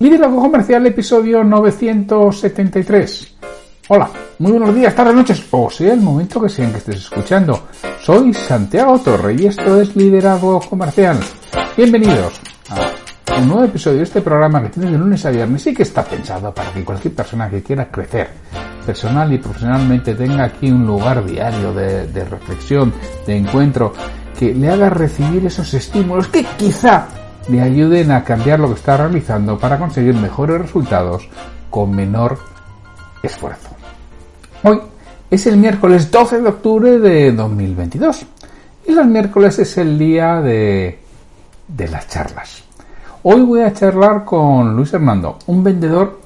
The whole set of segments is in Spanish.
Liderazgo Comercial, episodio 973. Hola, muy buenos días, tardes, noches, o sea el momento que sea en que estés escuchando. Soy Santiago Torre y esto es Liderazgo Comercial. Bienvenidos a un nuevo episodio de este programa que tiene de lunes a viernes y que está pensado para que cualquier persona que quiera crecer personal y profesionalmente tenga aquí un lugar diario de reflexión, de encuentro, que le haga recibir esos estímulos que quizá le ayuden a cambiar lo que está realizando para conseguir mejores resultados con menor esfuerzo. Hoy es el miércoles 12 de octubre de 2022 y los miércoles es el día de, de las charlas. Hoy voy a charlar con Luis Hernando, un vendedor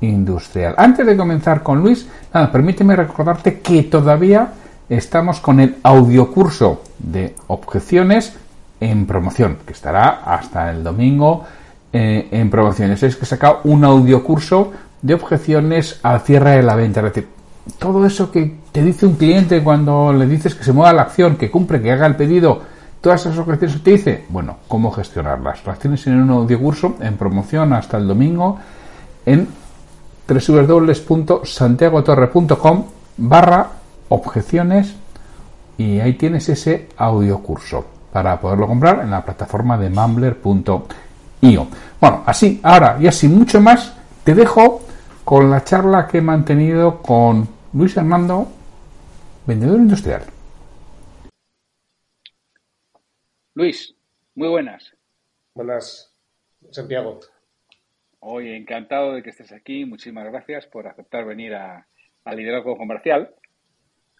industrial. Antes de comenzar con Luis, nada, permíteme recordarte que todavía estamos con el audiocurso de objeciones en promoción, que estará hasta el domingo eh, en promociones. Es que he sacado un audiocurso de objeciones al cierre de la venta. Es decir, todo eso que te dice un cliente cuando le dices que se mueva la acción, que cumple, que haga el pedido, todas esas objeciones que te dice, bueno, cómo gestionarlas. Las tienes en un audiocurso en promoción hasta el domingo en www.santiagotorre.com barra objeciones y ahí tienes ese audiocurso para poderlo comprar en la plataforma de mumbler.io. Bueno, así, ahora y así mucho más, te dejo con la charla que he mantenido con Luis Hernando, vendedor industrial. Luis, muy buenas. Buenas, Santiago. Hoy encantado de que estés aquí. Muchísimas gracias por aceptar venir a, a Liderazgo Comercial.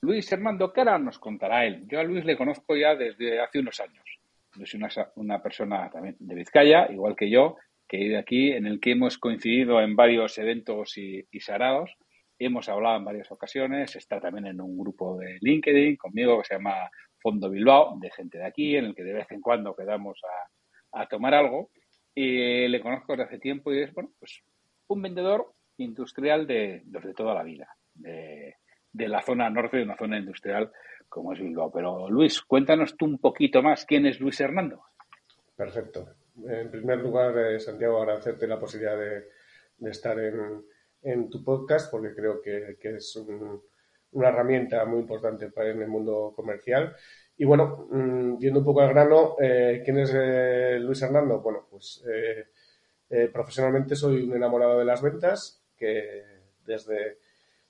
Luis ¿qué ahora nos contará él? Yo a Luis le conozco ya desde hace unos años. Es una, persona también de Vizcaya, igual que yo, que vive aquí, en el que hemos coincidido en varios eventos y, y. Hemos hablado en varias ocasiones. Está también en un grupo de LinkedIn conmigo que se llama Fondo Bilbao, de gente de aquí, en el que de vez en cuando quedamos a, tomar algo. Y le conozco desde hace tiempo y es, bueno, pues un vendedor industrial de, de toda la vida. De, de la zona norte de una zona industrial como es Bilbao. Pero Luis, cuéntanos tú un poquito más quién es Luis Hernando. Perfecto. En primer lugar, eh, Santiago, agradecerte la posibilidad de, estar en, en, tu podcast porque creo que, es un, una herramienta muy importante para en el mundo comercial. Y bueno, mmm, yendo un poco al grano, eh, ¿quién es eh, Luis Hernando? Bueno, pues profesionalmente soy un enamorado de las ventas que desde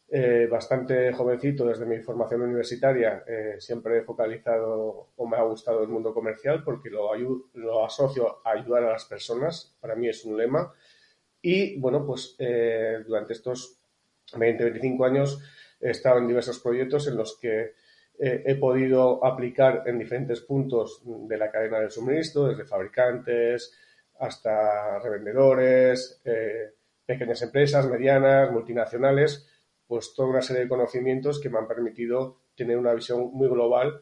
eh, bastante jovencito, desde mi formación universitaria, eh, siempre he focalizado o me ha gustado el mundo comercial porque lo, lo asocio a ayudar a las personas. Para mí es un lema. Y bueno, pues eh, durante estos 20, 25 años he estado en diversos proyectos en los que eh, he podido aplicar en diferentes puntos de la cadena de suministro, desde fabricantes hasta revendedores, eh, pequeñas empresas, medianas, multinacionales pues toda una serie de conocimientos que me han permitido tener una visión muy global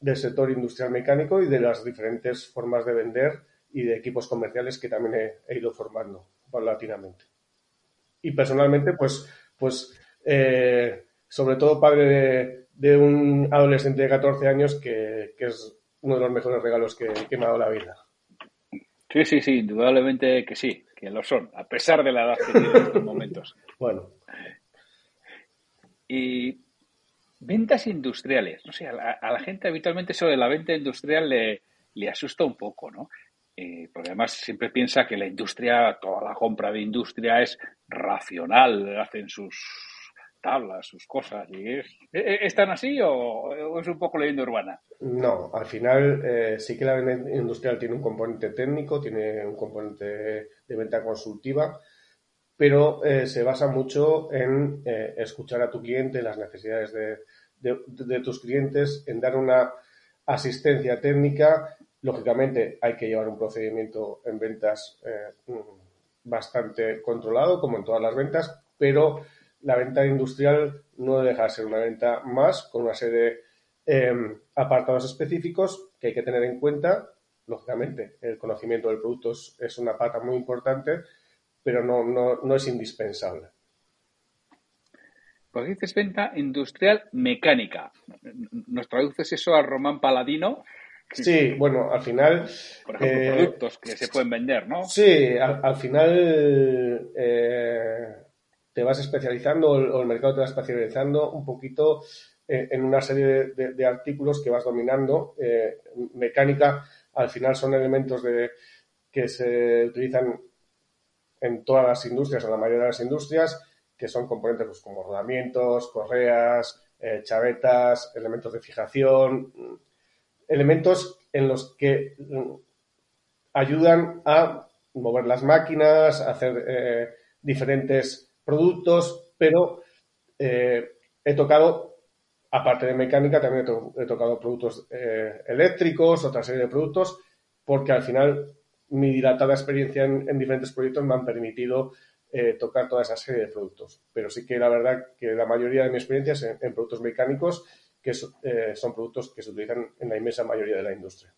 del sector industrial mecánico y de las diferentes formas de vender y de equipos comerciales que también he, he ido formando paulatinamente. Y personalmente, pues, pues eh, sobre todo padre de, de, un adolescente de 14 años que, que, es uno de los mejores regalos que, que me ha dado la vida. Sí, sí, sí, indudablemente que sí, que lo son, a pesar de la edad que tiene en estos momentos. bueno, y ventas industriales. No sé, a la, gente habitualmente eso de la venta industrial le, le asusta un poco, ¿no? Eh, porque además siempre piensa que la industria, toda la compra de industria es racional, hacen sus tablas, sus cosas. Y es, ¿Es tan así o, o, es un poco leyenda urbana? No, al final eh, sí que la venta industrial tiene un componente técnico, tiene un componente de venta consultiva, pero eh, se basa mucho en eh, escuchar a tu cliente, las necesidades de, tus clientes, en dar una asistencia técnica. Lógicamente hay que llevar un procedimiento en ventas eh, bastante controlado, como en todas las ventas, pero la venta industrial no deja de ser una venta más con una serie de eh, apartados específicos que hay que tener en cuenta. Lógicamente, el conocimiento del producto es una pata muy importante, pero no, no, no es indispensable. Pues dices venta industrial mecánica. ¿Nos traduces eso al román paladino? Sí, bueno, al final... Por ejemplo, productos que se pueden vender, ¿no? Sí, al, final te vas especializando o el mercado te va especializando un poquito en una serie de, artículos que vas dominando. mecánica, al final son elementos de, que se utilizan en todas las industrias, en la mayoría de las industrias, que son componentes pues, como rodamientos, correas, eh, chavetas, elementos de fijación, elementos en los que mm, ayudan a mover las máquinas, a hacer eh, diferentes productos, pero eh, he tocado, aparte de mecánica, también he, tocado productos eléctricos, otra serie de productos, porque al final mi dilatada experiencia en, diferentes proyectos me han permitido eh, tocar toda esa serie de productos. Pero sí que la verdad que la mayoría de mi experiencia es en, productos mecánicos, que eh, son productos que se utilizan en la inmensa mayoría de la industria.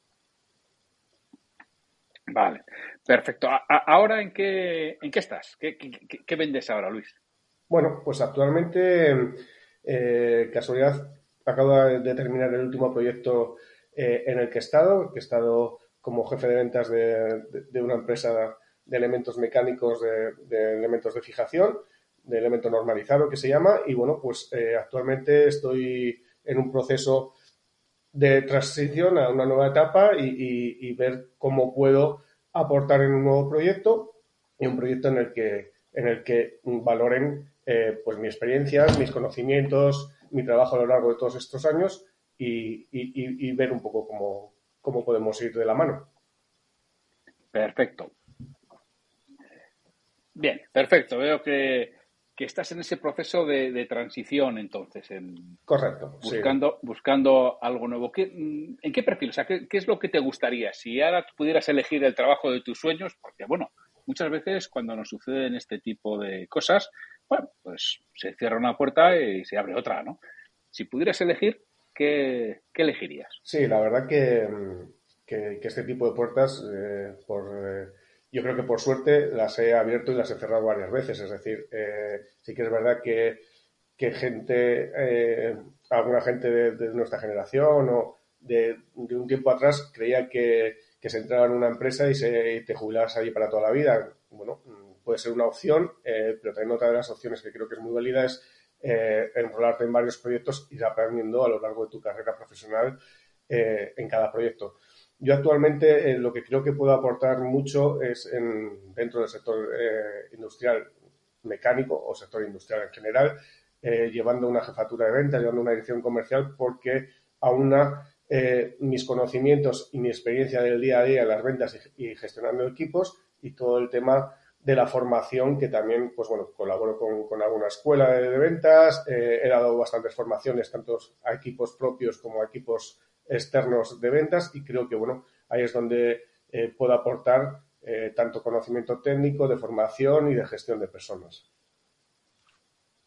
Vale, perfecto. ¿Ahora en qué, en qué estás? ¿Qué, vendes ahora, Luis? Bueno, pues actualmente, eh, casualidad, acabo de terminar el último proyecto en el que he estado, que he estado como jefe de ventas de, una empresa de elementos mecánicos, de, elementos de fijación, de elemento normalizado que se llama. Y bueno, pues eh, actualmente estoy en un proceso de transición a una nueva etapa y, ver cómo puedo aportar en un nuevo proyecto y un proyecto en el que, en el que valoren eh, pues mi experiencia, mis conocimientos, mi trabajo a lo largo de todos estos años y ver un poco cómo, cómo podemos ir de la mano. Perfecto. Bien, perfecto. Veo que, estás en ese proceso de, transición, entonces. En, Correcto. Buscando, buscando algo nuevo. ¿En qué perfil? O sea, ¿qué, es lo que te gustaría? Si ahora pudieras elegir el trabajo de tus sueños, porque, bueno, muchas veces cuando nos suceden este tipo de cosas, bueno, pues se cierra una puerta y se abre otra, ¿no? Si pudieras elegir, ¿qué, elegirías? Sí, la verdad que, este tipo de puertas, eh, por, eh, yo creo que por suerte las he abierto y las he cerrado varias veces. Es decir, eh, sí que es verdad que, gente, alguna gente de, nuestra generación o de, un tiempo atrás creía que, se entraba en una empresa y, se, te jubilabas allí para toda la vida. Bueno, puede ser una opción, pero también otra de las opciones que creo que es muy válida es eh, enrolarte en varios proyectos, ir aprendiendo a lo largo de tu carrera profesional eh, en cada proyecto. Yo actualmente eh, lo que creo que puedo aportar mucho es en, dentro del sector industrial mecánico o sector industrial en general, llevando una jefatura de ventas, llevando una dirección comercial, porque aúna mis conocimientos y mi experiencia del día a día en las ventas y gestionando equipos y todo el tema de la formación, que también, pues bueno, colaboro con, alguna escuela de, ventas, eh, he dado bastantes formaciones, tanto a equipos propios como a equipos externos de ventas, y creo que, bueno, ahí es donde eh, puedo aportar eh, tanto conocimiento técnico, de formación y de gestión de personas.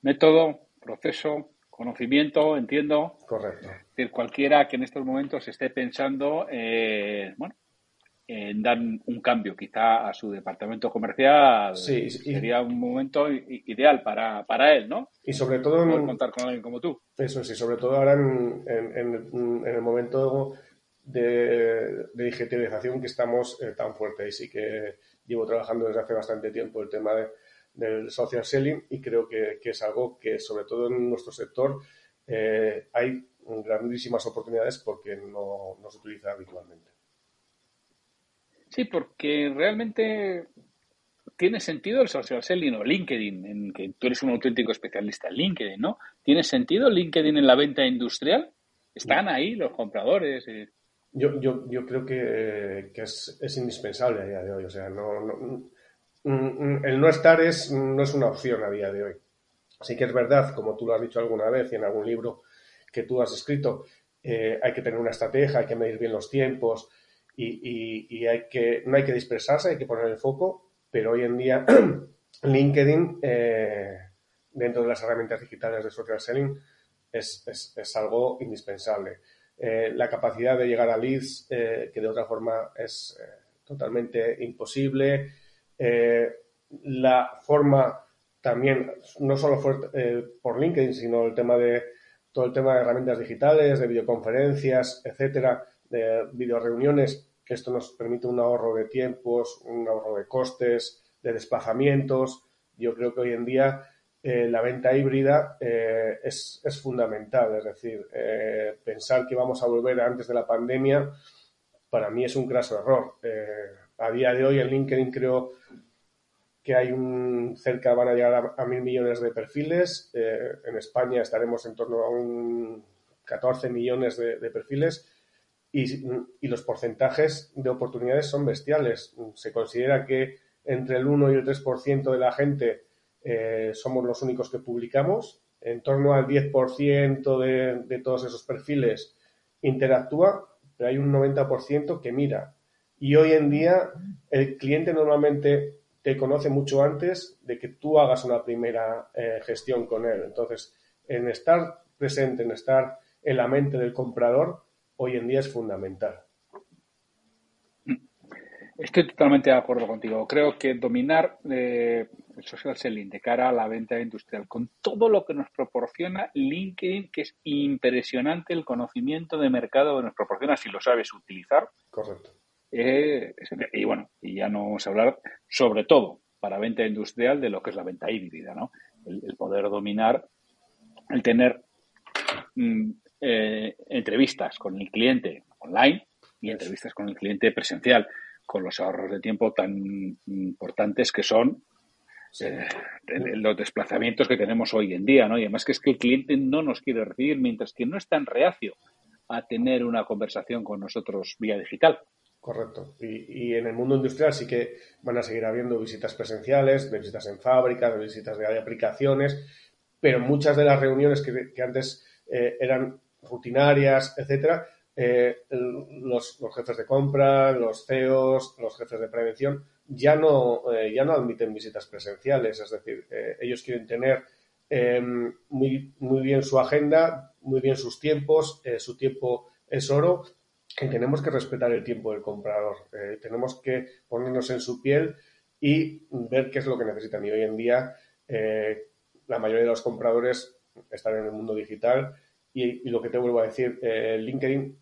Método, proceso, conocimiento, entiendo. Correcto. Es decir, cualquiera que en estos momentos esté pensando, bueno, en dar un cambio quizá a su departamento comercial sería un momento ideal para, para, él, ¿no? Y sobre todo... En, contar con alguien como tú. Eso sí, sobre todo ahora en, en, el momento de, digitalización que estamos eh, tan fuerte y sí que llevo trabajando desde hace bastante tiempo el tema del social selling y creo que, que, es algo que sobre todo en nuestro sector eh, hay grandísimas oportunidades porque no, no se utiliza habitualmente. Sí, porque realmente tiene sentido el social selling o LinkedIn, en que tú eres un auténtico especialista en LinkedIn, ¿no? ¿Tiene sentido LinkedIn en la venta industrial? ¿Están ahí los compradores? Yo, yo, yo creo que, es, indispensable a día de hoy. O sea, no, no, el no estar es, no es una opción a día de hoy. Así que es verdad, como tú lo has dicho alguna vez y en algún libro que tú has escrito, eh, hay que tener una estrategia, hay que medir bien los tiempos, y, hay que, no hay que dispersarse, hay que poner el foco, pero hoy en día LinkedIn, eh, dentro de las herramientas digitales de social selling, es, es, algo indispensable. Eh, la capacidad de llegar a leads, eh, que de otra forma es totalmente imposible. la forma también, no solo por LinkedIn, sino el tema de todo el tema de herramientas digitales, de videoconferencias, etcétera, de videoreuniones, esto nos permite un ahorro de tiempos, un ahorro de costes, de desplazamientos. Yo creo que hoy en día eh, la venta híbrida eh, es, es, fundamental. Es decir, eh, pensar que vamos a volver antes de la pandemia, para mí es un graso error. a día de hoy en LinkedIn creo que hay un cerca, van a llegar a, mil millones de perfiles. en España estaremos en torno a un 14 millones de, perfiles. Y, los porcentajes de oportunidades son bestiales. Se considera que entre el 1 y el 3% de la gente eh, somos los únicos que publicamos. En torno al 10% de, de todos esos perfiles interactúa, pero hay un 90% que mira. Y hoy en día el cliente normalmente te conoce mucho antes de que tú hagas una primera eh, gestión con él. Entonces, en estar presente, en estar en la mente del comprador, hoy en día es fundamental. Estoy totalmente de acuerdo contigo. Creo que dominar eh, el social selling de cara a la venta industrial, con todo lo que nos proporciona LinkedIn, que es impresionante el conocimiento de mercado que nos proporciona si lo sabes utilizar. Correcto. Eh, y bueno, y ya no vamos a hablar sobre todo para venta industrial de lo que es la venta híbrida, ¿no? El, poder dominar, el tener mm, eh, entrevistas con el cliente online y entrevistas con el cliente presencial con los ahorros de tiempo tan importantes que son eh, los desplazamientos que tenemos hoy en día, ¿no? Y además que es que el cliente no nos quiere recibir mientras que no es tan reacio a tener una conversación con nosotros vía digital. Correcto. Y, en el mundo industrial sí que van a seguir habiendo visitas presenciales, de visitas en fábrica, de visitas de aplicaciones, pero muchas de las reuniones que, antes eh, eran rutinarias, etcétera, eh, los, jefes de compra, los CEOs, los jefes de prevención, ya no, eh, ya no admiten visitas presenciales. Es decir, eh, ellos quieren tener em, muy, muy bien su agenda, muy bien sus tiempos, su tiempo es oro tenemos que respetar el tiempo del comprador. tenemos que ponernos en su piel y ver qué es lo que necesitan. Y hoy en día la mayoría de los compradores están en el mundo digital y, y lo que te vuelvo a decir, LinkedIn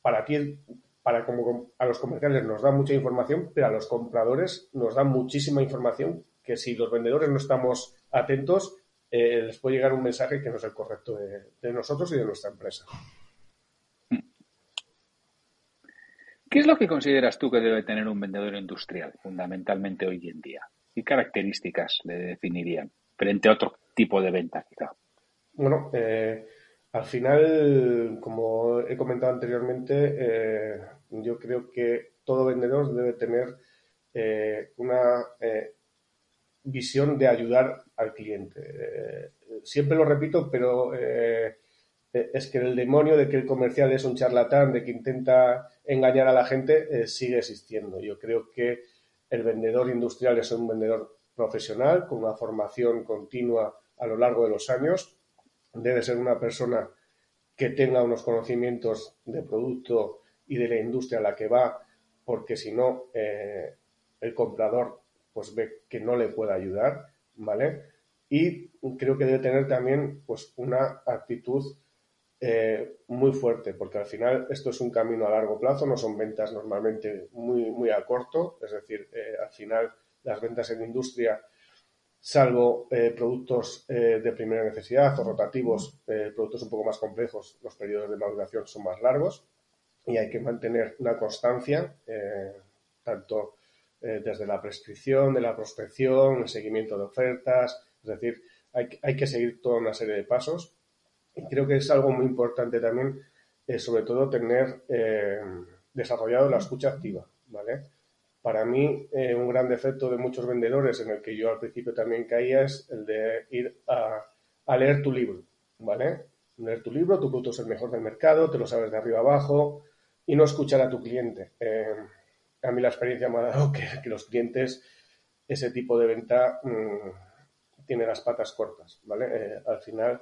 para ti, para como a los comerciales nos da mucha información, pero a los compradores nos da muchísima información que si los vendedores no estamos atentos, eh, les puede llegar un mensaje que no es el correcto de, nosotros y de nuestra empresa. ¿Qué es lo que consideras tú que debe tener un vendedor industrial fundamentalmente hoy en día? ¿Qué características le definirían frente a otro tipo de venta quizá? Bueno, eh, al final, como he comentado anteriormente, eh, yo creo que todo vendedor debe tener eh, una eh, visión de ayudar al cliente. siempre lo repito, pero es que el demonio de que el comercial es un charlatán, de que intenta engañar a la gente, sigue existiendo. Yo creo que el vendedor industrial es un vendedor profesional, con una formación continua a lo largo de los años debe ser una persona que tenga unos conocimientos de producto y de la industria a la que va, porque si no, eh, el comprador pues ve que no le puede ayudar, ¿vale? Y creo que debe tener también pues una actitud eh, muy fuerte, porque al final esto es un camino a largo plazo, no son ventas normalmente muy, muy a corto, es decir, eh, al final las ventas en industria salvo eh, productos eh, de primera necesidad o rotativos, eh, productos un poco más complejos, los periodos de maduración son más largos y hay que mantener una constancia, tanto desde la prescripción, de la prospección, el seguimiento de ofertas, es decir, hay, hay, que seguir toda una serie de pasos y creo que es algo muy importante también, sobre todo tener desarrollado la escucha activa, ¿vale? Para mí, eh, un gran defecto de muchos vendedores, en el que yo al principio también caía, es el de ir a, leer tu libro, ¿vale? Leer tu libro, tu producto es el mejor del mercado, te lo sabes de arriba abajo y no escuchar a tu cliente. Eh, a mí la experiencia me ha dado que, los clientes, ese tipo de venta, mm, tiene las patas cortas, ¿vale? Eh, al final,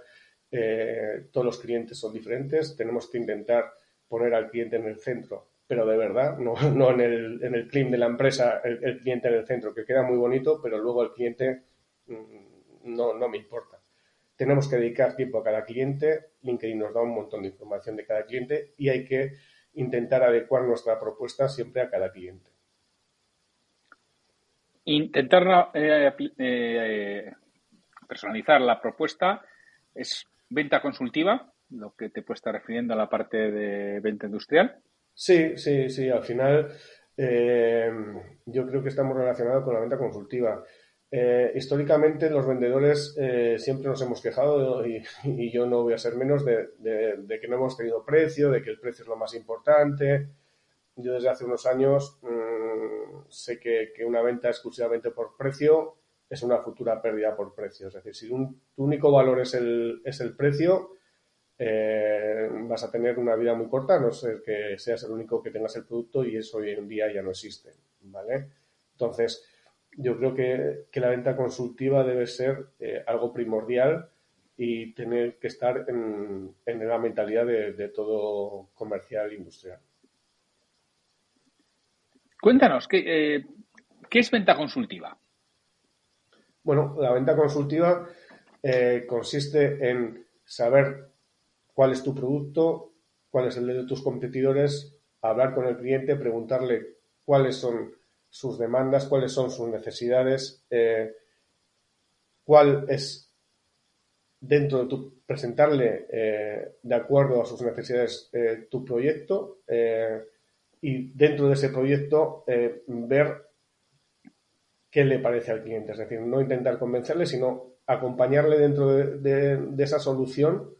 todos los clientes son diferentes, tenemos que intentar poner al cliente en el centro pero de verdad, no, no en, el, en el clima de la empresa, el, cliente en el centro, que queda muy bonito, pero luego el cliente mm, no, no me importa. Tenemos que dedicar tiempo a cada cliente, LinkedIn nos da un montón de información de cada cliente y hay que intentar adecuar nuestra propuesta siempre a cada cliente. Intentar eh, eh, personalizar la propuesta es venta consultiva, lo que te puede estar refiriendo a la parte de venta industrial. Sí, sí, sí. Al final, eh, yo creo que estamos relacionados con la venta consultiva. Eh, históricamente los vendedores eh, siempre nos hemos quejado y, yo no voy a ser menos de, que no hemos tenido precio, de que el precio es lo más importante. Yo desde hace unos años mm, sé que, una venta exclusivamente por precio es una futura pérdida por precio. Es decir, si tu único valor es el, es el precio, eh, vas a tener una vida muy corta, no ser que seas el único que tengas el producto y eso hoy en día ya no existe. ¿vale? Entonces, yo creo que, la venta consultiva debe ser eh, algo primordial y tener que estar en, la mentalidad de, todo comercial industrial. Cuéntanos, ¿qué, eh, ¿qué, es venta consultiva? Bueno, la venta consultiva eh, consiste en saber cuál es tu producto, cuál es el de tus competidores, hablar con el cliente, preguntarle cuáles son sus demandas, cuáles son sus necesidades, eh, cuál es dentro de tu presentarle eh, de acuerdo a sus necesidades eh, tu proyecto y dentro de ese proyecto ver qué le parece al cliente. Es decir, no intentar convencerle, sino acompañarle dentro de esa solución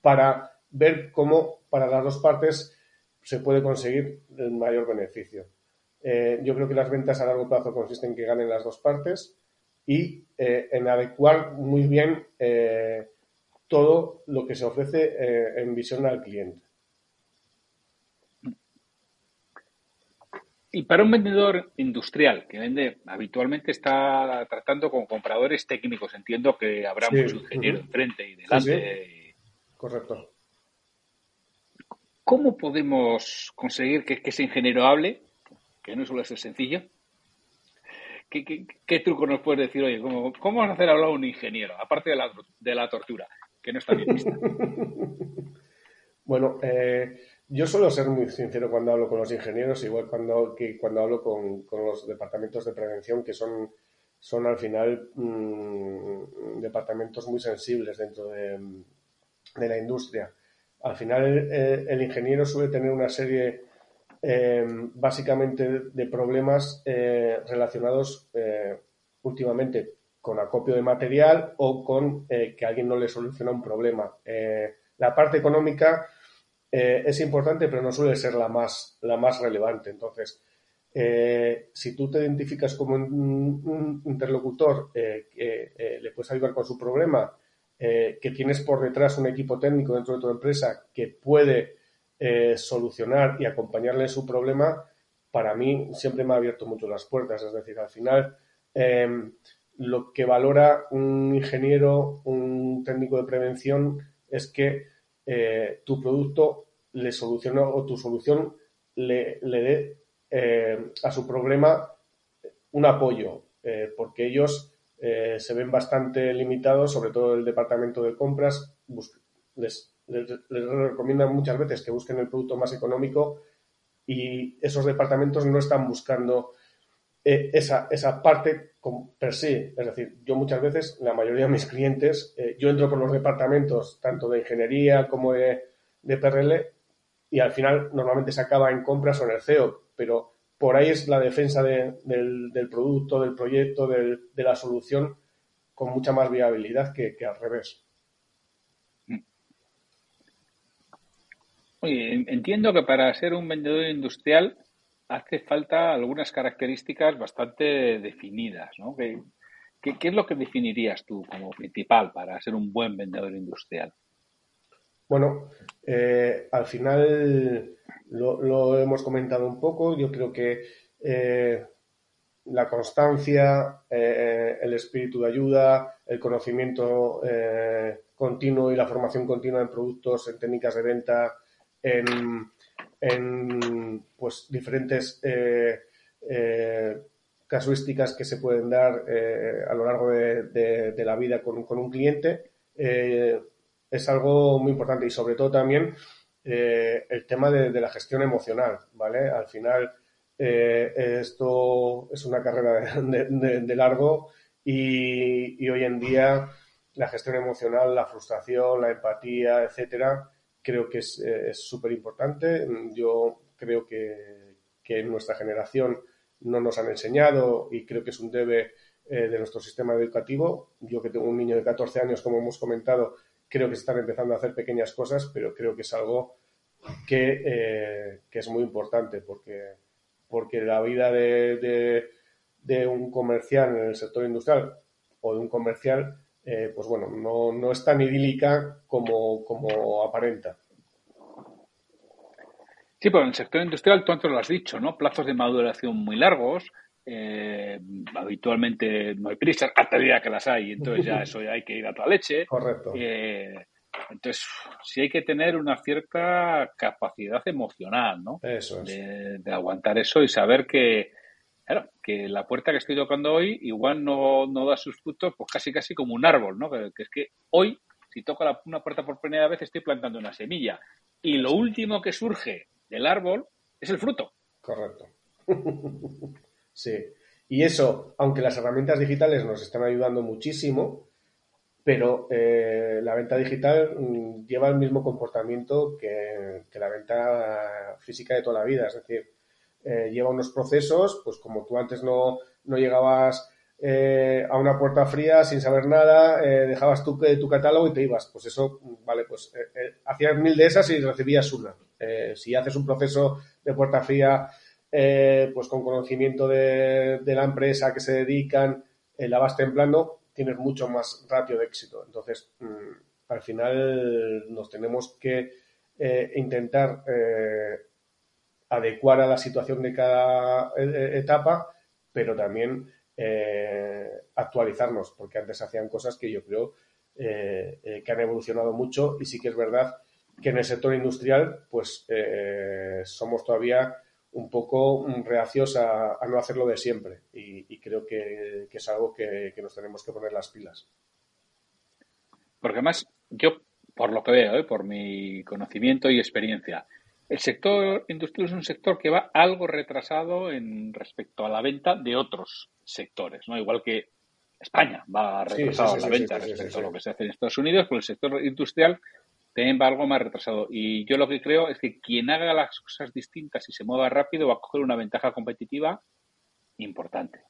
para ver cómo para las dos partes se puede conseguir el mayor beneficio. Eh, yo creo que las ventas a largo plazo consisten en que ganen las dos partes y eh, en adecuar muy bien eh, todo lo que se ofrece en visión al cliente. Y para un vendedor industrial que vende habitualmente está tratando con compradores técnicos, entiendo que habrá mucho ingeniero enfrente y delante. Correcto. ¿Cómo podemos conseguir que ese ingeniero hable que no suele ser sencillo. ¿Qué, truco nos puedes decir, oye, cómo, cómo van a hacer hablar a un ingeniero, aparte de la, de la tortura, que no está bien vista? bueno, eh, yo suelo ser muy sincero cuando hablo con los ingenieros, igual cuando, que cuando hablo con, los departamentos de prevención, que son, son al final mm, departamentos muy sensibles dentro de, la industria. Al final el ingeniero suele tener una serie eh, básicamente de problemas eh, relacionados eh, últimamente con acopio de material o con que alguien no le soluciona un problema. la parte económica es importante, pero no suele ser la más, la más relevante. Entonces, si tú te identificas como un, interlocutor que le puedes ayudar con su problema, que tienes por detrás un equipo técnico dentro de tu empresa que puede eh, solucionar y acompañarle su problema, para mí siempre me ha abierto mucho las puertas. Es decir, al final, em, lo que valora un ingeniero, un técnico de prevención, es que eh, tu producto le solucione o tu solución le, dé eh, a su problema un apoyo, porque ellos se ven bastante limitados, sobre todo el departamento de compras, les, les, recomiendan muchas veces que busquen el producto más económico y esos departamentos no están buscando eh, esa, esa parte per se. Es decir, yo muchas veces, la mayoría de mis clientes, eh, yo entro por los departamentos tanto de ingeniería como de, de PRL y al final normalmente se acaba en compras o en el CEO, pero por ahí es la defensa del, del, producto, del proyecto, de la solución con mucha más viabilidad que al revés. Oye, entiendo que para ser un vendedor industrial hace falta algunas características bastante definidas, ¿no? ¿Qué, es lo que definirías tú como principal para ser un buen vendedor industrial? Bueno, eh, al final lo, hemos comentado un poco. Yo creo que eh, la constancia, eh, el espíritu de ayuda, el conocimiento continuo y la formación continua en productos, en técnicas de venta, en, pues diferentes eh, eh, casuísticas que se pueden dar eh, a lo largo de, la vida con, un cliente es algo muy importante y sobre todo también eh, el tema de, la gestión emocional, ¿vale? Al final, eh, esto es una carrera de, largo y, hoy en día la gestión emocional, la frustración, la empatía, etcétera, creo que es súper importante. Yo creo que, en nuestra generación no nos han enseñado y creo que es un debe eh, de nuestro sistema educativo. Yo que tengo un niño de 14 años, como hemos comentado, creo que se están empezando a hacer pequeñas cosas, pero creo que es algo que, eh, es muy importante porque, porque la vida de, de, un comercial en el sector industrial o de un comercial, eh, pues bueno, no, no es tan idílica como, como aparenta. Sí, pero en el sector industrial, tú antes lo has dicho, ¿no? Plazos de maduración muy largos, eh, habitualmente no hay prisa, hasta el día que las hay, entonces ya eso ya hay que ir a toda leche. Correcto. Eh, entonces, sí hay que tener una cierta capacidad emocional, ¿no? Eso es. De, aguantar eso y saber que, claro, que la puerta que estoy tocando hoy igual no, no da sus frutos, pues casi casi como un árbol, ¿no? Que, es que hoy, si toco una puerta por primera vez, estoy plantando una semilla. Y lo último que surge del árbol es el fruto. Correcto. sí. Y eso, aunque las herramientas digitales nos están ayudando muchísimo, pero eh, la venta digital mm, lleva el mismo comportamiento que, la venta física de toda la vida. Es decir, eh, lleva unos procesos, pues como tú antes no, no llegabas eh, a una puerta fría sin saber nada, dejabas tu, tu catálogo y te ibas. Pues eso, vale, pues hacías mil de esas y recibías una. Eh, si haces un proceso de puerta fría, eh, pues con conocimiento de, la empresa que se dedican, eh, la vas templando, tienes mucho más ratio de éxito. Entonces, mm, al final nos tenemos que intentar adecuar a la situación de cada etapa, pero también actualizarnos, porque antes hacían cosas que yo creo que han evolucionado mucho y sí que es verdad que en el sector industrial pues eh, somos todavía un poco reacios a, no hacerlo de siempre y, creo que, es algo que, nos tenemos que poner las pilas. Porque además, yo, por lo que veo, ¿eh? por mi conocimiento y experiencia, el sector industrial es un sector que va algo retrasado en respecto a la venta de otros sectores, ¿no? Igual que España va retrasado a la venta respecto a lo que se hace en Estados Unidos, pues el sector industrial va algo más retrasado. Y yo lo que creo es que quien haga las cosas distintas y se mueva rápido va a coger una ventaja competitiva importante.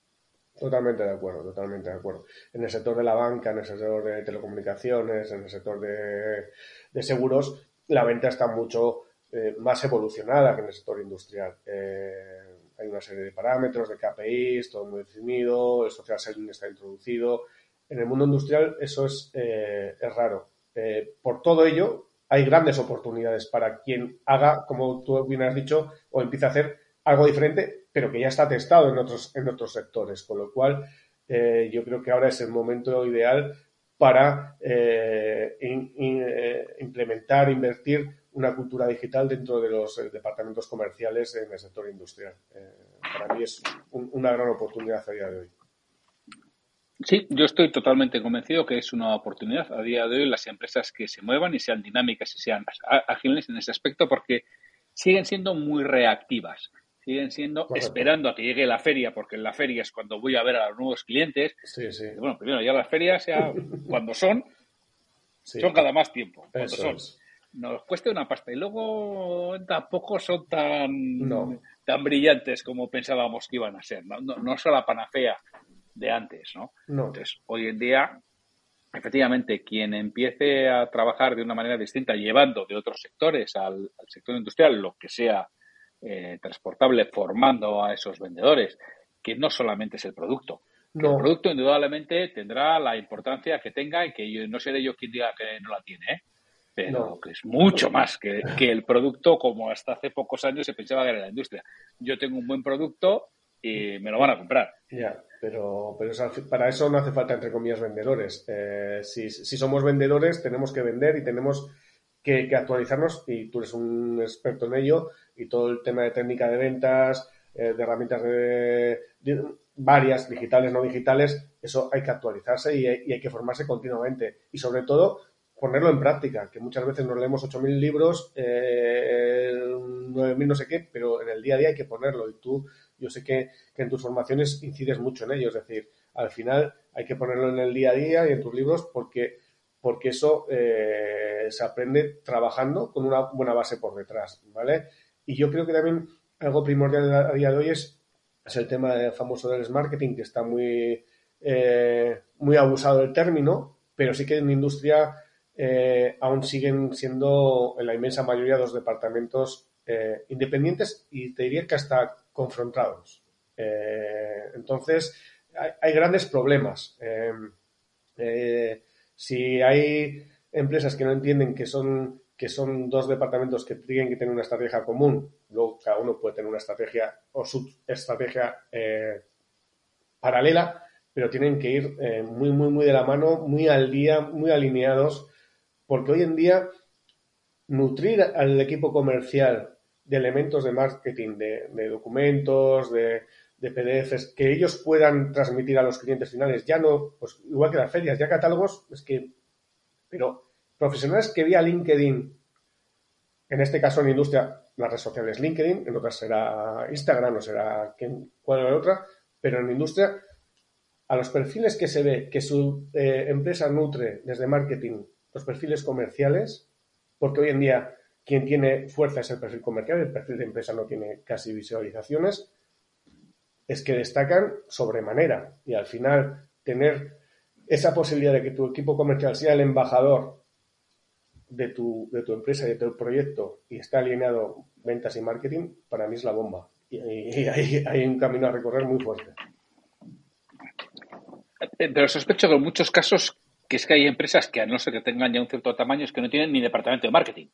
Totalmente de acuerdo, totalmente de acuerdo. En el sector de la banca, en el sector de telecomunicaciones, en el sector de, seguros, la venta está mucho eh, más evolucionada que en el sector industrial. Eh, hay una serie de parámetros, de KPIs, todo muy definido, el social selling está introducido. En el mundo industrial eso es, eh, es raro. Eh, por todo ello, hay grandes oportunidades para quien haga, como tú bien has dicho, o empiece a hacer algo diferente, pero que ya está testado en otros, en otros sectores. Con lo cual, eh, yo creo que ahora es el momento ideal para eh, implementar, invertir una cultura digital dentro de los departamentos comerciales en el sector industrial. para mí es una gran oportunidad a día de hoy. Sí, yo estoy totalmente convencido que es una oportunidad a día de hoy las empresas que se muevan y sean dinámicas y sean ágiles en ese aspecto porque siguen siendo muy reactivas, siguen siendo esperando a que llegue la feria porque en la feria es cuando voy a ver a los nuevos clientes. Sí, sí. bueno, primero ya las ferias, ya cuando son, son cada más tiempo. Cuando son. Nos cuesta una pasta y luego tampoco son tan, tan brillantes como pensábamos que iban a ser. No, no, no son la panacea de antes, ¿no? Entonces, hoy en día, efectivamente, quien empiece a trabajar de una manera distinta, llevando de otros sectores al, sector industrial lo que sea eh, transportable, formando a esos vendedores, que no solamente es el producto. El producto indudablemente tendrá la importancia que tenga y que yo, no seré yo quien diga que no la tiene, ¿eh? pero que es mucho más que, que, el producto como hasta hace pocos años se pensaba que era la industria. Yo tengo un buen producto y me lo van a comprar. Ya, pero, pero para eso no hace falta, entre comillas, vendedores. Eh, si, somos vendedores, tenemos que vender y tenemos que, actualizarnos, y tú eres un experto en ello, y todo el tema de técnica de ventas, eh, de herramientas de, varias, digitales, no digitales, eso hay que actualizarse y hay, que formarse continuamente. Y sobre todo, ponerlo en práctica, que muchas veces nos leemos 8.000 libros, eh, 9.000 no sé qué, pero en el día a día hay que ponerlo. Y tú, yo sé que, en tus formaciones incides mucho en ello, es decir, al final hay que ponerlo en el día a día y en tus libros porque, porque eso eh, se aprende trabajando con una buena base por detrás, ¿vale? Y yo creo que también algo primordial a día de hoy es, es el tema del famoso del marketing, que está muy, eh, muy abusado el término, pero sí que en industria eh, aún siguen siendo en la inmensa mayoría de los departamentos eh, independientes y te diría que hasta confrontados. Eh, entonces, hay, grandes problemas. si hay empresas que no entienden que son, que son dos departamentos que tienen que tener una estrategia común, luego cada uno puede tener una estrategia o su estrategia paralela, pero tienen que ir muy, muy, muy de la mano, muy al día, muy alineados porque hoy en día nutrir al equipo comercial de elementos de marketing, de, documentos, de, PDFs, que ellos puedan transmitir a los clientes finales, ya no, pues igual que las ferias, ya catálogos, es que, pero profesionales que vía LinkedIn, en este caso en industria, las redes sociales LinkedIn, en otras será Instagram o será cuál o otra, pero en industria, a los perfiles que se ve que su eh, empresa nutre desde marketing los perfiles comerciales, porque hoy en día quien tiene fuerza es el perfil comercial, el perfil de empresa no tiene casi visualizaciones, es que destacan sobremanera y al final tener esa posibilidad de que tu equipo comercial sea el embajador de tu, de tu empresa y de tu proyecto y está alineado ventas y marketing, para mí es la bomba. Y, hay, hay, un camino a recorrer muy fuerte. Pero sospecho que en muchos casos que es que hay empresas que a no ser que tengan ya un cierto tamaño es que no tienen ni departamento de marketing.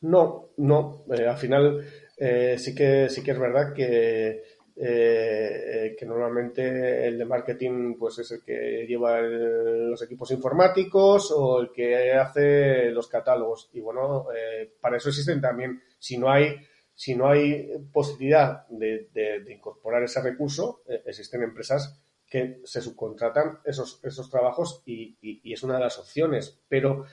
No, no. Eh, al final eh, sí que sí que es verdad que eh, que normalmente el de marketing pues es el que lleva los equipos informáticos o el que hace los catálogos y bueno para eso existen también si no hay si no hay posibilidad de incorporar ese recurso existen empresas que se subcontratan esos, esos trabajos y, es una de las opciones. Pero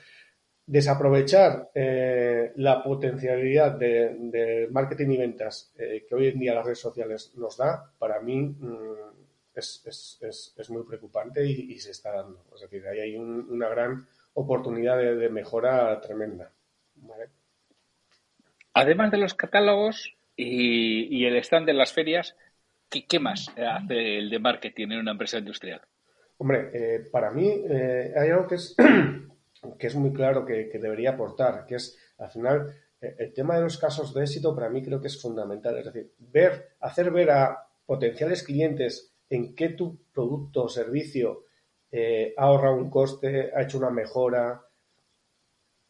desaprovechar eh, la potencialidad de, marketing y ventas eh, que hoy en día las redes sociales nos da, para mí mm, es, muy preocupante y, se está dando. Es decir, ahí hay una gran oportunidad de, mejora tremenda. Además de los catálogos y, y el stand de las ferias, ¿Qué, más hace el de marketing en una empresa industrial? Hombre, eh, para mí hay algo que es, que es muy claro que, debería aportar, que es, al final, eh, el tema de los casos de éxito para mí creo que es fundamental. Es decir, ver, hacer ver a potenciales clientes en qué tu producto o servicio ha ahorrado un coste, ha hecho una mejora,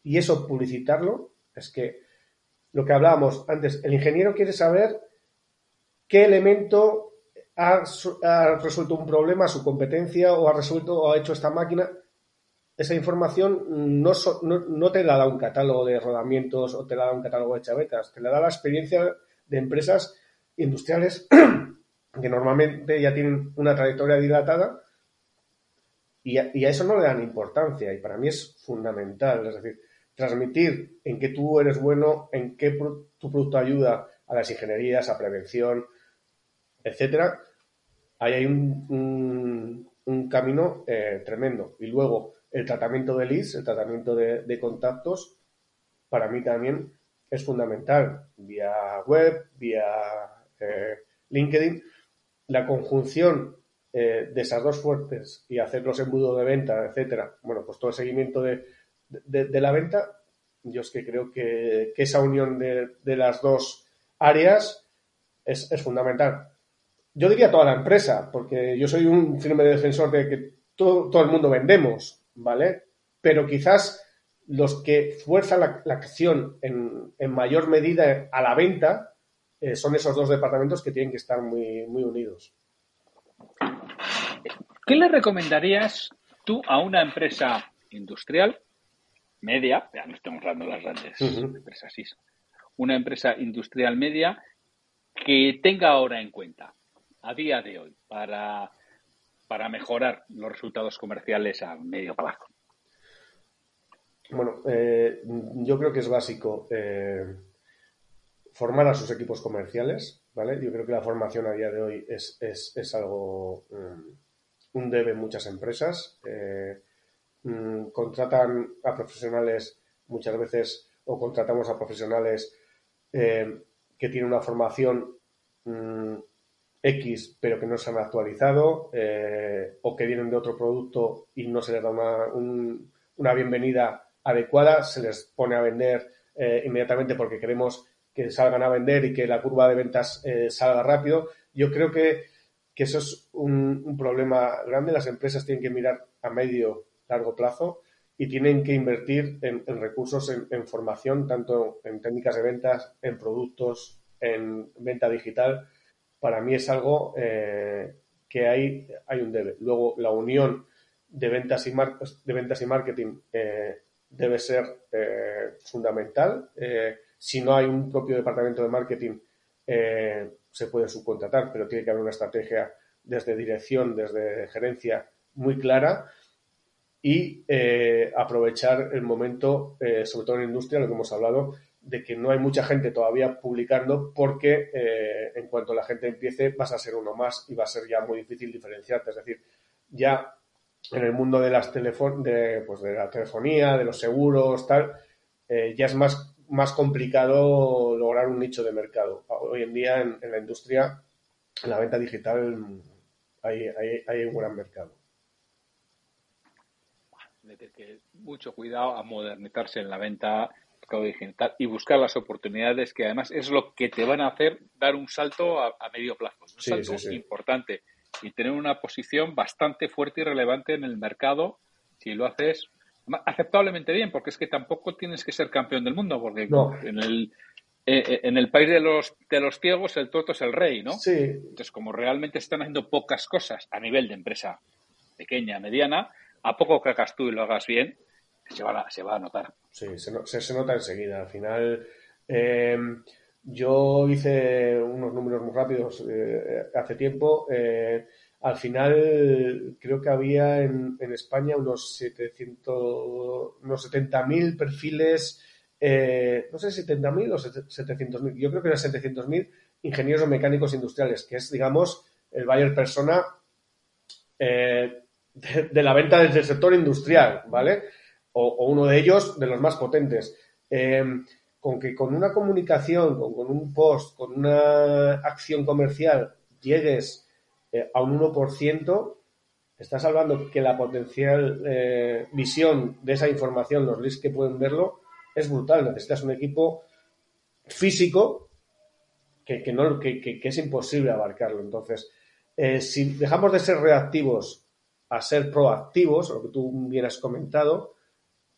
y eso publicitarlo, es que lo que hablábamos antes, el ingeniero quiere saber qué elemento ha, resuelto un problema, su competencia o ha resuelto o ha hecho esta máquina. Esa información no, no, te la da un catálogo de rodamientos o te la da un catálogo de chavetas, te la da la experiencia de empresas industriales que normalmente ya tienen una trayectoria dilatada y a, y a, eso no le dan importancia y para mí es fundamental, es decir, transmitir en qué tú eres bueno, en qué tu producto ayuda a las ingenierías, a prevención, etcétera, ahí hay un, un, camino eh, tremendo. Y luego el tratamiento de leads, el tratamiento de, contactos, para mí también es fundamental. Vía web, vía eh, LinkedIn, la conjunción eh, de esas dos fuertes y hacer los embudos de venta, etcétera, bueno, pues todo el seguimiento de, la venta, yo es que creo que, esa unión de, las dos áreas es, es fundamental. Yo diría toda la empresa, porque yo soy un firme defensor de que todo, el mundo vendemos, ¿vale? Pero quizás los que fuerzan la, acción en, mayor medida a la venta eh, son esos dos departamentos que tienen que estar muy, muy unidos. ¿Qué le recomendarías tú a una empresa industrial media, ya no estamos hablando de las grandes empresas, sí, una empresa industrial media que tenga ahora en cuenta a día de hoy para, para mejorar los resultados comerciales a medio plazo? Bueno, eh, yo creo que es básico eh, formar a sus equipos comerciales, ¿vale? Yo creo que la formación a día de hoy es, es, algo, mm, un debe en muchas empresas. Eh, mm, contratan a profesionales muchas veces o contratamos a profesionales que tienen una formación mm, X pero que no se han actualizado o que vienen de otro producto y no se les da una, una bienvenida adecuada, se les pone a vender eh, inmediatamente porque queremos que salgan a vender y que la curva de ventas eh, salga rápido. Yo creo que, eso es un, problema grande. Las empresas tienen que mirar a medio, largo plazo y tienen que invertir en, recursos, en, formación, tanto en técnicas de ventas, en productos, en venta digital. Para mí es algo eh, que hay, hay un debe. Luego, la unión de ventas y, de ventas y marketing debe ser eh, fundamental. Eh, si no hay un propio departamento de marketing, eh, se puede subcontratar, pero tiene que haber una estrategia desde dirección, desde gerencia muy clara y aprovechar el momento, sobre todo en la industria, lo que hemos hablado, de que no hay mucha gente todavía publicando porque en cuanto la gente empiece vas a ser uno más y va a ser ya muy difícil diferenciarte. Es decir, ya en el mundo de las de, pues de la telefonía, de los seguros, tal, eh, ya es más, más complicado lograr un nicho de mercado. Hoy en día en, la industria, en la venta digital, hay, hay, un gran mercado. Mucho cuidado a modernizarse en la venta digital y buscar las oportunidades que además es lo que te van a hacer dar un salto a, medio plazo, un salto importante y tener una posición bastante fuerte y relevante en el mercado si lo haces aceptablemente bien, porque es que tampoco tienes que ser campeón del mundo, porque en el eh, eh, en el país de los de los ciegos el toto es el rey, ¿no? Sí. Entonces, como realmente están haciendo pocas cosas a nivel de empresa pequeña, mediana, a poco que hagas tú y lo hagas bien, se va a, se notar. Sí, se, nota enseguida. Al final, eh, yo hice unos números muy rápidos eh, hace tiempo. Eh, al final, creo que había en, España unos 700, unos 70.000 perfiles, no sé, 70.000 o 700.000. Yo creo que eran 700.000 ingenieros mecánicos industriales, que es, digamos, el Bayer persona de, la venta desde el sector industrial, ¿vale? O, uno de ellos de los más potentes con que con una comunicación, con, un post, con una acción comercial llegues eh, a un 1%, estás hablando que la potencial eh, visión de esa información, los leads que pueden verlo, es brutal. Necesitas un equipo físico que, es imposible abarcarlo. Entonces, eh, si dejamos de ser reactivos a ser proactivos, lo que tú bien has comentado,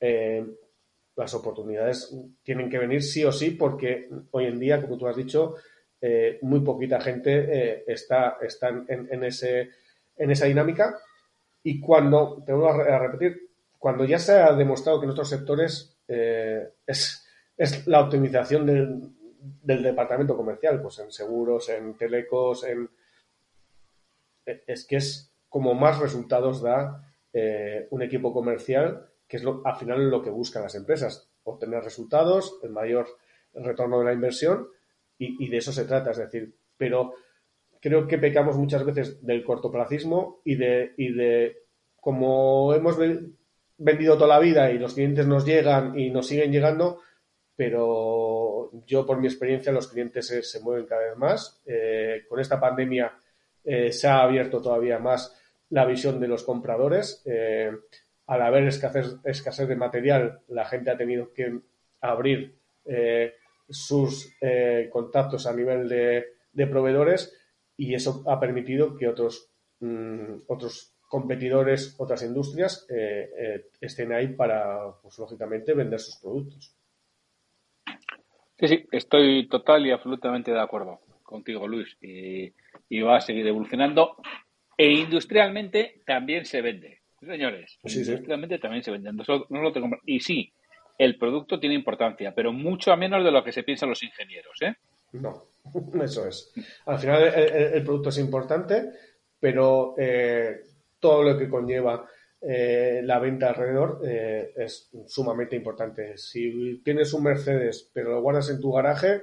las oportunidades tienen que venir sí o sí porque hoy en día, como tú has dicho, eh, muy poquita gente eh, está, en, ese, en esa dinámica. Y cuando, te vuelvo a repetir, cuando ya se ha demostrado que en otros sectores eh, es, la optimización del, del, departamento comercial, pues en seguros, en telecos, en... Es que es como más resultados da un equipo comercial que es lo, al final lo que buscan las empresas, obtener resultados, el mayor retorno de la inversión y, de eso se trata, es decir, pero creo que pecamos muchas veces del cortoplacismo y de, y de como hemos vendido toda la vida y los clientes nos llegan y nos siguen llegando, pero yo por mi experiencia los clientes se, mueven cada vez más. Eh, con esta pandemia eh, se ha abierto todavía más la visión de los compradores. Eh, al haber escasez, de material, la gente ha tenido que abrir eh, sus eh, contactos a nivel de, proveedores y eso ha permitido que otros, mm, otros competidores, otras industrias eh, estén ahí para, pues lógicamente, vender sus productos. Sí, sí, estoy total y absolutamente de acuerdo contigo, Luis. Y va a seguir evolucionando. E industrialmente también se vende señores. Sí, también se venden. Y sí, el producto tiene importancia, pero mucho a menos de lo que se piensan los ingenieros, ¿eh? No, eso es. Al final el, producto es importante, pero eh, todo lo que conlleva eh, la venta alrededor eh, es sumamente importante. Si tienes un Mercedes pero lo guardas en tu garaje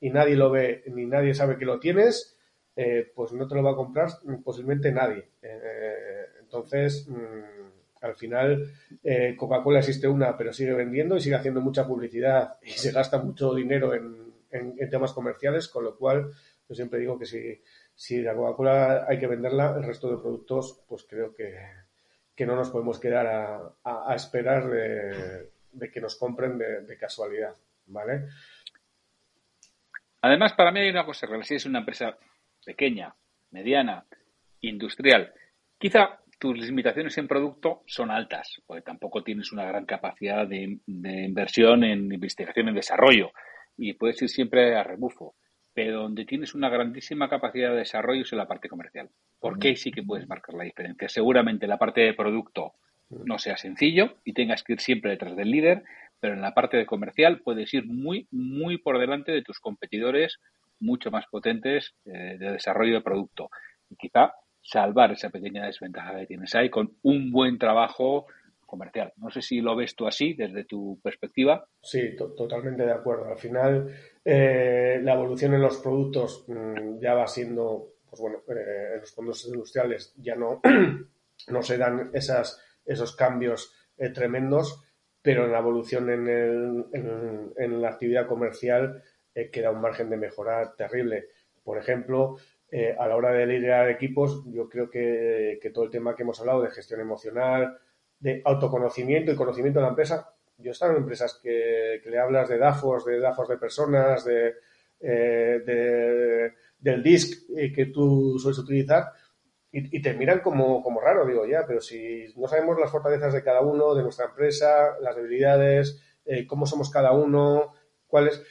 y nadie lo ve ni nadie sabe que lo tienes, eh, pues no te lo va a comprar posiblemente nadie. Entonces, mm, al final, Coca-Cola existe una, pero sigue vendiendo y sigue haciendo mucha publicidad y se gasta mucho dinero en, temas comerciales, con lo cual yo siempre digo que si, si la Coca-Cola hay que venderla, el resto de productos, pues creo que que no nos podemos quedar a, esperar de, que nos compren de, casualidad, ¿vale? Además, para mí hay una cosa. Si es una empresa pequeña, mediana, industrial, quizá tus limitaciones en producto son altas, porque tampoco tienes una gran capacidad de, inversión en investigación y desarrollo y puedes ir siempre a rebufo pero donde tienes una grandísima capacidad de desarrollo es en la parte comercial. Porque ahí sí que puedes marcar la diferencia. Seguramente la parte de producto no sea sencillo y tengas que ir siempre detrás del líder, pero en la parte de comercial puedes ir muy, muy por delante de tus competidores mucho más potentes eh, de desarrollo de producto. Y quizá salvar esa pequeña desventaja que tienes ahí con un buen trabajo comercial. No sé si lo ves tú así desde tu perspectiva. Sí, totalmente de acuerdo. Al final, eh, la evolución en los productos mm, ya va siendo, pues bueno, eh, en los fondos industriales ya no, no se dan esas, esos cambios eh, tremendos, pero en la evolución en, el, en, la actividad comercial queda un margen de mejora terrible. Por ejemplo, a la hora de liderar equipos, yo creo que, todo el tema que hemos hablado de gestión emocional, de autoconocimiento y conocimiento de la empresa. Yo he estado en empresas que, le hablas de DAFOS, de DAFOS de personas, de, eh, del DISC que tú sueles utilizar y, te miran como, raro, digo, ya, pero si no sabemos las fortalezas de cada uno, de nuestra empresa, las debilidades, eh, cómo somos cada uno, cuáles...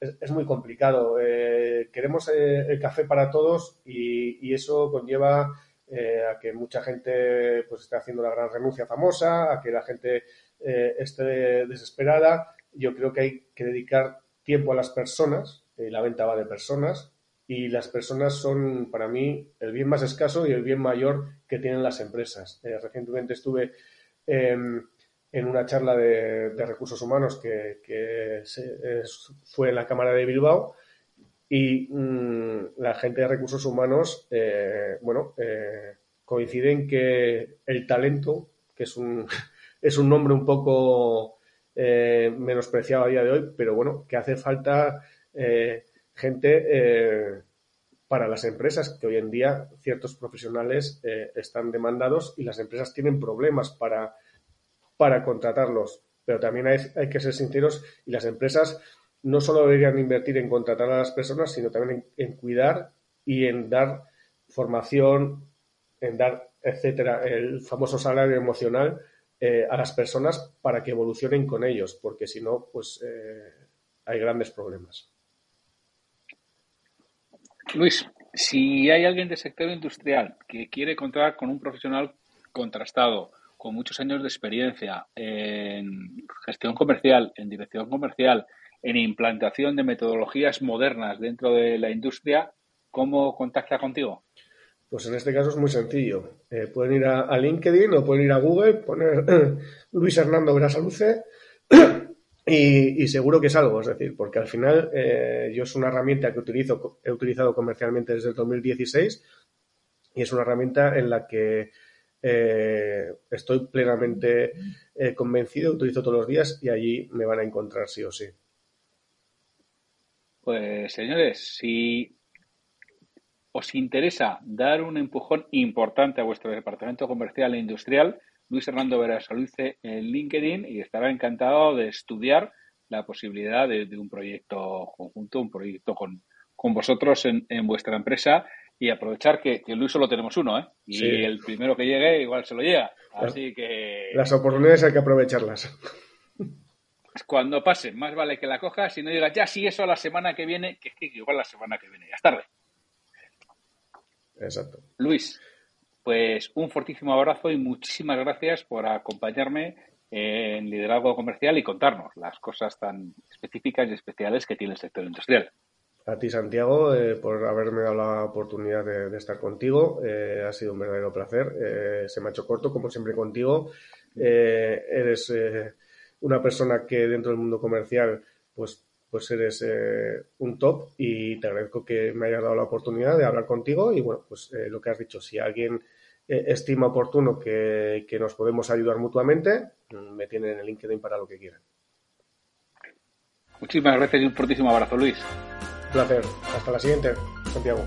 Es, muy complicado. Eh, queremos el café para todos y eso conlleva eh, a que mucha gente pues esté haciendo la gran renuncia famosa, a que la gente eh, esté desesperada. Yo creo que hay que dedicar tiempo a las personas, eh, la venta va de personas, y las personas son para mí el bien más escaso y el bien mayor que tienen las empresas. recientemente estuve em, en una charla de, recursos humanos que, fue en la Cámara de Bilbao y mm, la gente de recursos humanos, eh, bueno, eh, coinciden que el talento, que es un, es un nombre un poco eh, menospreciado a día de hoy, pero bueno, que hace falta gente para las empresas, que hoy en día ciertos profesionales están demandados y las empresas tienen problemas para, para contratarlos. Pero también hay, que ser sinceros y las empresas no solo deberían invertir en contratar a las personas, sino también en, cuidar y en dar formación, en dar, etcétera, el famoso salario emocional eh, a las personas para que evolucionen con ellos, porque si no, pues eh, hay grandes problemas. Luis, si hay alguien del sector industrial que quiere contar con un profesional contrastado, con muchos años de experiencia en gestión comercial, en dirección comercial, en implantación de metodologías modernas dentro de la industria, ¿cómo contacta contigo? Pues en este caso es muy sencillo. Eh, pueden ir a, LinkedIn o pueden ir a Google, poner Luis Hernando Grasaluce y, y, seguro que es algo. Es decir, porque al final eh, yo es una herramienta que utilizo, he utilizado comercialmente desde el 2016 y es una herramienta en la que eh, estoy plenamente convencido, utilizo todos los días y allí me van a encontrar sí o sí. Pues señores, si os interesa dar un empujón importante a vuestro departamento comercial e industrial, Luis Hernando Verasaluce en LinkedIn y estará encantado de estudiar la posibilidad de, un proyecto conjunto, un proyecto con, vosotros en, vuestra empresa y aprovechar que, Luis solo tenemos uno, ¿eh? Y el primero que llegue igual se lo llega. Así que... Las oportunidades hay que aprovecharlas cuando pase, más vale que la cojas y no digas, ya sí, eso la semana que viene, que es que igual la semana que viene, ya es tarde. Exacto. Luis, pues un fortísimo abrazo y muchísimas gracias por acompañarme en liderazgo comercial y contarnos las cosas tan específicas y especiales que tiene el sector industrial. A ti, Santiago, eh, por haberme dado la oportunidad de, estar contigo. Eh, ha sido un verdadero placer. Eh, se me ha hecho corto, como siempre, contigo. eres una persona que dentro del mundo comercial, pues, pues eres un top y te agradezco que me hayas dado la oportunidad de hablar contigo. Y bueno, pues lo que has dicho, si alguien estima oportuno que, que nos podemos ayudar mutuamente, me tienen en el LinkedIn para lo que quieran. Muchísimas gracias y un fortísimo abrazo, Luis. Placer. Hasta la siguiente, Santiago.